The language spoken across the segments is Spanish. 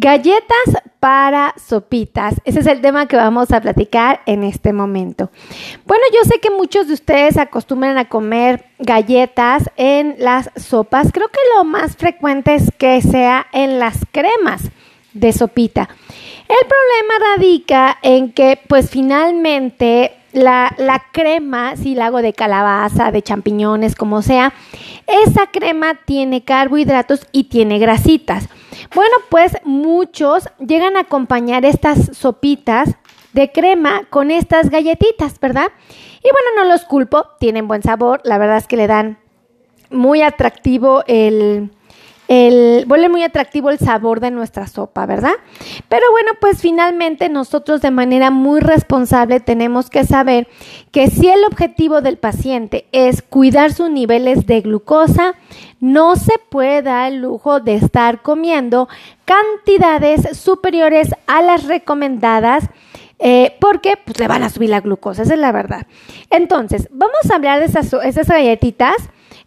Galletas para sopitas. Ese es el tema que vamos a platicar en este momento. Bueno, yo sé que muchos de ustedes acostumbran a comer galletas en las sopas. Creo que lo más frecuente es que sea en las cremas de sopita. El problema radica en que pues finalmente la, la, crema, si la hago de calabaza, de champiñones, como sea, esa crema tiene carbohidratos y tiene grasitas. Bueno, pues muchos llegan a acompañar estas sopitas de crema con estas galletitas, ¿verdad? Y bueno, no los culpo, tienen buen sabor, la verdad es que le dan muy atractivo el, el, vuelve muy atractivo el sabor de nuestra sopa, ¿verdad? Pero bueno, pues finalmente nosotros de manera muy responsable tenemos que saber que si el objetivo del paciente es cuidar sus niveles de glucosa, no se puede dar el lujo de estar comiendo cantidades superiores a las recomendadas. Eh, porque pues, le van a subir la glucosa, esa es la verdad. Entonces, vamos a hablar de esas, galletitas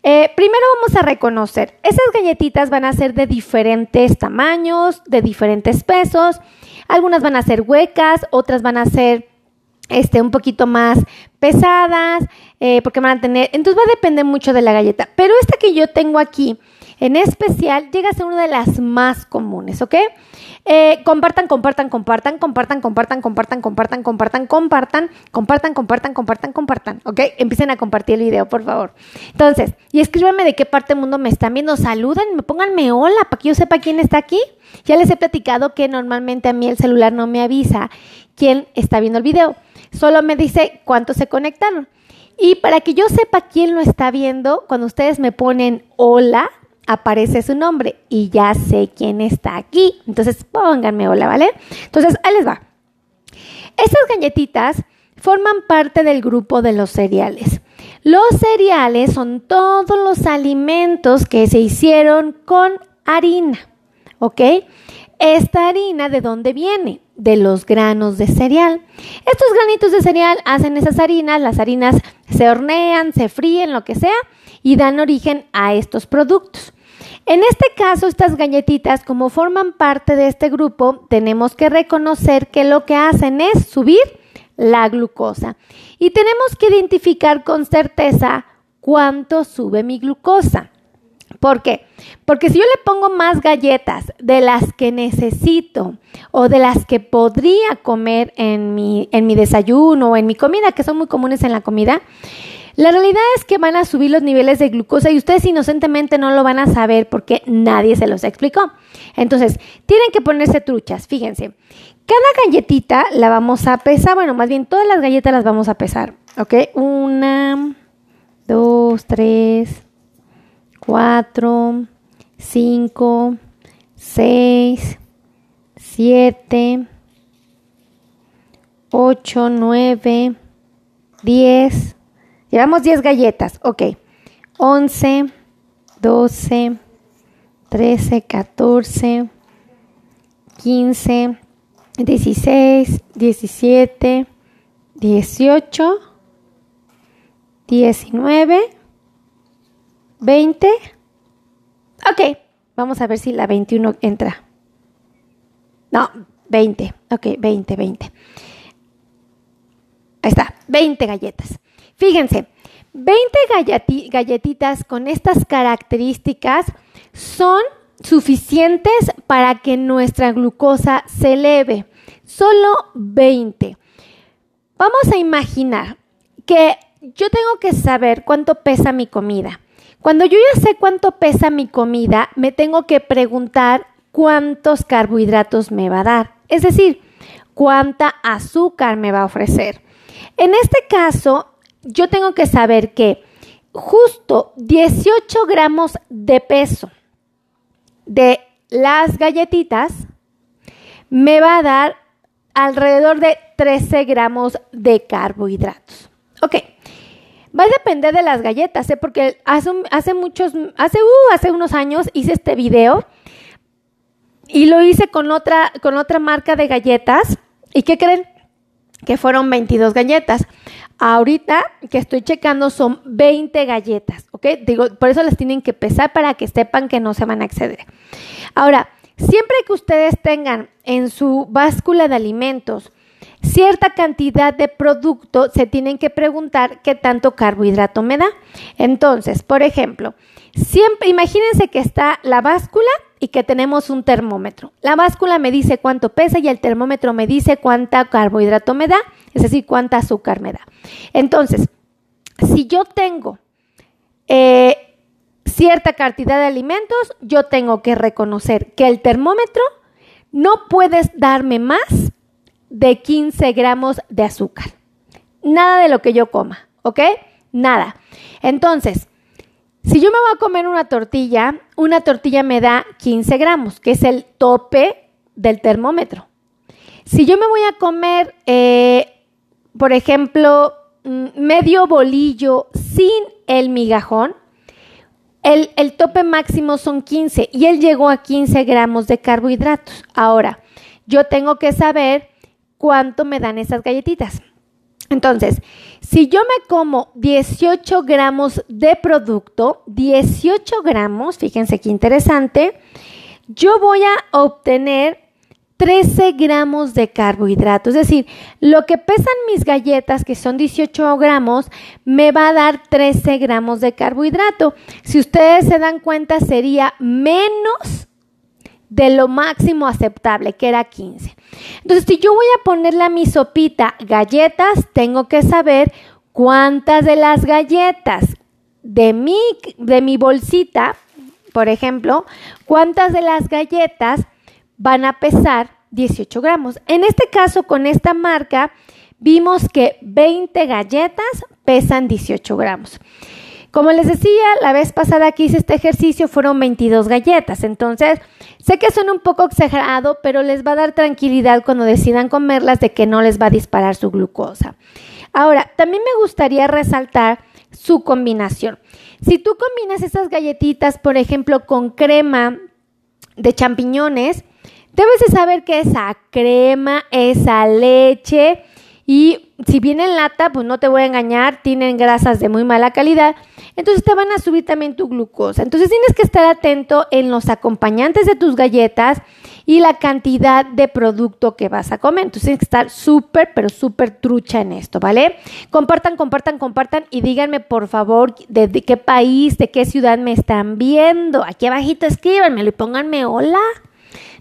eh, primero vamos a reconocer, esas galletitas van a ser de diferentes tamaños, de diferentes pesos, algunas van a ser huecas, otras van a ser este, un poquito más pesadas, eh, porque van a tener, entonces va a depender mucho de la galleta. Pero esta que yo tengo aquí, en especial, llega a ser una de las más comunes, ¿ok? Eh, compartan, compartan, compartan, compartan, compartan, compartan, compartan, compartan, compartan, compartan, compartan, compartan, compartan, ¿ok? Empiecen a compartir el video, por favor. Entonces, y escríbanme de qué parte del mundo me están viendo, saluden, me pónganme hola para que yo sepa quién está aquí. Ya les he platicado que normalmente a mí el celular no me avisa quién está viendo el video, solo me dice cuántos se conectaron. Y para que yo sepa quién lo está viendo, cuando ustedes me ponen hola, aparece su nombre y ya sé quién está aquí. Entonces pónganme hola, ¿vale? Entonces, ahí les va. Estas galletitas forman parte del grupo de los cereales. Los cereales son todos los alimentos que se hicieron con harina, ¿ok? Esta harina, ¿de dónde viene? De los granos de cereal. Estos granitos de cereal hacen esas harinas, las harinas se hornean, se fríen, lo que sea, y dan origen a estos productos. En este caso, estas galletitas, como forman parte de este grupo, tenemos que reconocer que lo que hacen es subir la glucosa. Y tenemos que identificar con certeza cuánto sube mi glucosa. ¿Por qué? Porque si yo le pongo más galletas de las que necesito o de las que podría comer en mi, en mi desayuno o en mi comida, que son muy comunes en la comida, la realidad es que van a subir los niveles de glucosa y ustedes inocentemente no lo van a saber porque nadie se los explicó. Entonces, tienen que ponerse truchas, fíjense. Cada galletita la vamos a pesar, bueno, más bien todas las galletas las vamos a pesar, ¿ok? Una, dos, tres, cuatro, cinco, seis, siete, ocho, nueve, diez, Llevamos 10 galletas. Ok. 11, 12, 13, 14, 15, 16, 17, 18, 19, 20. Ok. Vamos a ver si la 21 entra. No, 20. Ok, 20, 20. Ahí está, 20 galletas. Fíjense, 20 galletitas con estas características son suficientes para que nuestra glucosa se eleve. Solo 20. Vamos a imaginar que yo tengo que saber cuánto pesa mi comida. Cuando yo ya sé cuánto pesa mi comida, me tengo que preguntar cuántos carbohidratos me va a dar. Es decir, cuánta azúcar me va a ofrecer. En este caso, yo tengo que saber que justo 18 gramos de peso de las galletitas me va a dar alrededor de 13 gramos de carbohidratos. Ok, va a depender de las galletas, ¿eh? porque hace, hace muchos, hace, uh, hace unos años hice este video y lo hice con otra, con otra marca de galletas. ¿Y qué creen? Que fueron 22 galletas. Ahorita que estoy checando son 20 galletas, ¿ok? Digo, por eso las tienen que pesar para que sepan que no se van a exceder. Ahora, Siempre que ustedes tengan en su báscula de alimentos cierta cantidad de producto, se tienen que preguntar qué tanto carbohidrato me da. Entonces, por ejemplo, siempre imagínense que está la báscula y que tenemos un termómetro. La báscula me dice cuánto pesa y el termómetro me dice cuánta carbohidrato me da, es decir, cuánta azúcar me da. Entonces, si yo tengo eh, cierta cantidad de alimentos, yo tengo que reconocer que el termómetro no puede darme más de 15 gramos de azúcar. Nada de lo que yo coma, ¿ok? Nada. Entonces, si yo me voy a comer una tortilla, una tortilla me da 15 gramos, que es el tope del termómetro. Si yo me voy a comer, eh, por ejemplo, mm, medio bolillo sin el migajón, el, el, tope máximo son 15 y él llegó a 15 gramos de carbohidratos. Ahora, yo tengo que saber cuánto me dan esas galletitas. Entonces, si yo me como 18 gramos de producto, 18 gramos, fíjense qué interesante, yo voy a obtener 13 gramos de carbohidrato. Es decir, lo que pesan mis galletas, que son 18 gramos, me va a dar 13 gramos de carbohidrato. Si ustedes se dan cuenta, sería menos de lo máximo aceptable, que era 15. Entonces, si yo voy a ponerle a mi sopita galletas, tengo que saber cuántas de las galletas de mi, de mi bolsita, por ejemplo, cuántas de las galletas van a pesar 18 gramos. En este caso, con esta marca, vimos que 20 galletas pesan 18 gramos. Como les decía, la vez pasada que hice este ejercicio fueron 22 galletas. Entonces, sé que suena un poco exagerado, pero les va a dar tranquilidad cuando decidan comerlas de que no les va a disparar su glucosa. Ahora, también me gustaría resaltar su combinación. Si tú combinas esas galletitas, por ejemplo, con crema de champiñones, debes de saber que esa crema, esa leche y si viene en lata, pues no te voy a engañar, tienen grasas de muy mala calidad, entonces te van a subir también tu glucosa. Entonces tienes que estar atento en los acompañantes de tus galletas y la cantidad de producto que vas a comer. Entonces tienes que estar súper, pero súper trucha en esto, ¿vale? Compartan, compartan, compartan y díganme por favor de, qué país, de qué ciudad me están viendo. Aquí abajito escríbanmelo y pónganme hola.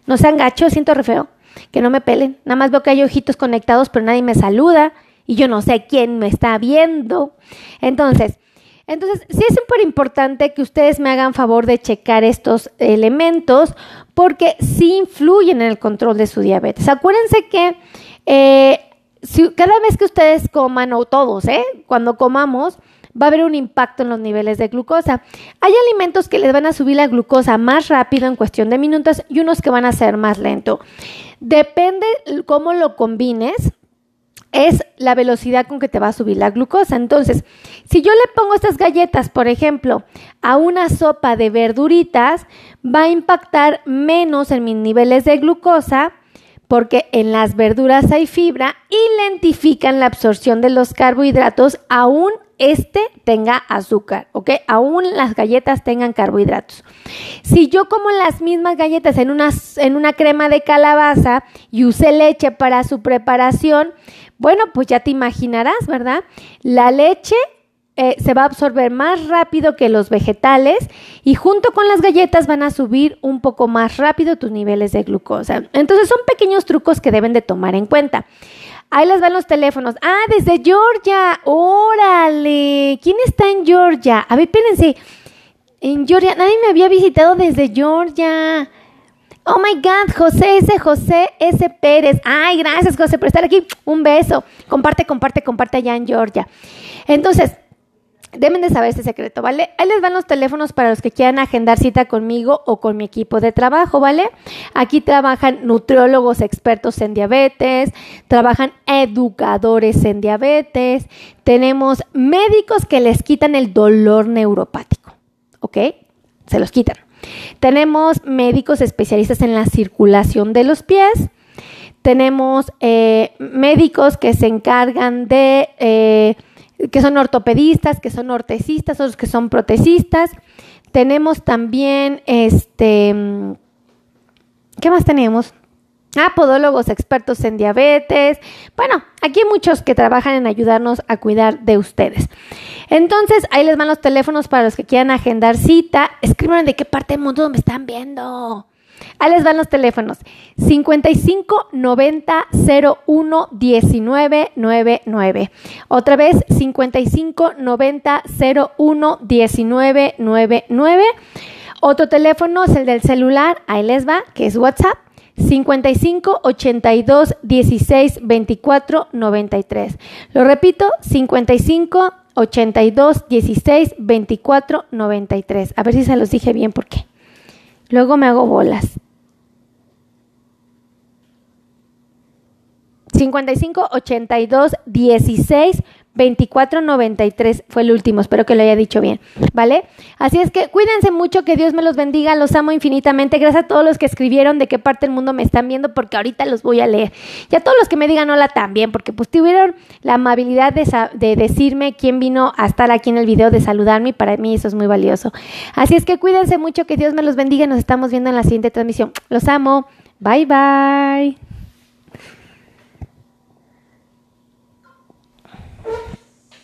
No sean gachos, siento re feo que no me pelen. Nada más veo que hay ojitos conectados, pero nadie me saluda y yo no sé quién me está viendo. Entonces, entonces sí es súper importante que ustedes me hagan favor de checar estos elementos porque sí influyen en el control de su diabetes. Acuérdense que eh, cada vez que ustedes coman, o todos, ¿eh? cuando comamos, va a haber un impacto en los niveles de glucosa. Hay alimentos que les van a subir la glucosa más rápido en cuestión de minutos y unos que van a ser más lento. Depende cómo lo combines, es la velocidad con que te va a subir la glucosa. Entonces, si yo le pongo estas galletas, por ejemplo, a una sopa de verduritas, va a impactar menos en mis niveles de glucosa porque en las verduras hay fibra y lentifican la absorción de los carbohidratos aún este tenga azúcar, ¿ok? Aún las galletas tengan carbohidratos. Si yo como las mismas galletas en una, en una crema de calabaza y usé leche para su preparación, bueno, pues ya te imaginarás, ¿verdad? La leche eh, se va a absorber más rápido que los vegetales y junto con las galletas van a subir un poco más rápido tus niveles de glucosa. Entonces son pequeños trucos que deben de tomar en cuenta. Ahí les van los teléfonos. Ah, desde Georgia. Órale. ¿Quién está en Georgia? A ver, espérense. En Georgia. Nadie me había visitado desde Georgia. Oh my God, José S. José S. Pérez. Ay, gracias, José, por estar aquí. Un beso. Comparte, comparte, comparte allá en Georgia. Entonces, Deben de saber este secreto, ¿vale? Ahí les van los teléfonos para los que quieran agendar cita conmigo o con mi equipo de trabajo, ¿vale? Aquí trabajan nutriólogos expertos en diabetes, trabajan educadores en diabetes, tenemos médicos que les quitan el dolor neuropático, ¿ok? Se los quitan. Tenemos médicos especialistas en la circulación de los pies. Tenemos eh, médicos que se encargan de... Eh, que son ortopedistas, que son ortesistas, otros que son protesistas. Tenemos también este ¿qué más teníamos? Ah, podólogos expertos en diabetes. Bueno, aquí hay muchos que trabajan en ayudarnos a cuidar de ustedes. Entonces, ahí les van los teléfonos para los que quieran agendar cita. Escriban de qué parte del mundo me están viendo. Ahí les van los teléfonos. 55 90 01 19 99. Otra vez, 55 90 01 19 99. Otro teléfono es el del celular. Ahí les va, que es WhatsApp. 55 82 16 24 93. Lo repito, 55 82 16 24 93. A ver si se los dije bien porque luego me hago bolas. 55 82 16 2493 fue el último, espero que lo haya dicho bien, ¿vale? Así es que cuídense mucho, que Dios me los bendiga, los amo infinitamente. Gracias a todos los que escribieron de qué parte del mundo me están viendo, porque ahorita los voy a leer. Y a todos los que me digan hola también, porque pues tuvieron la amabilidad de, de decirme quién vino a estar aquí en el video, de saludarme, y para mí eso es muy valioso. Así es que cuídense mucho, que Dios me los bendiga, nos estamos viendo en la siguiente transmisión. Los amo, bye bye.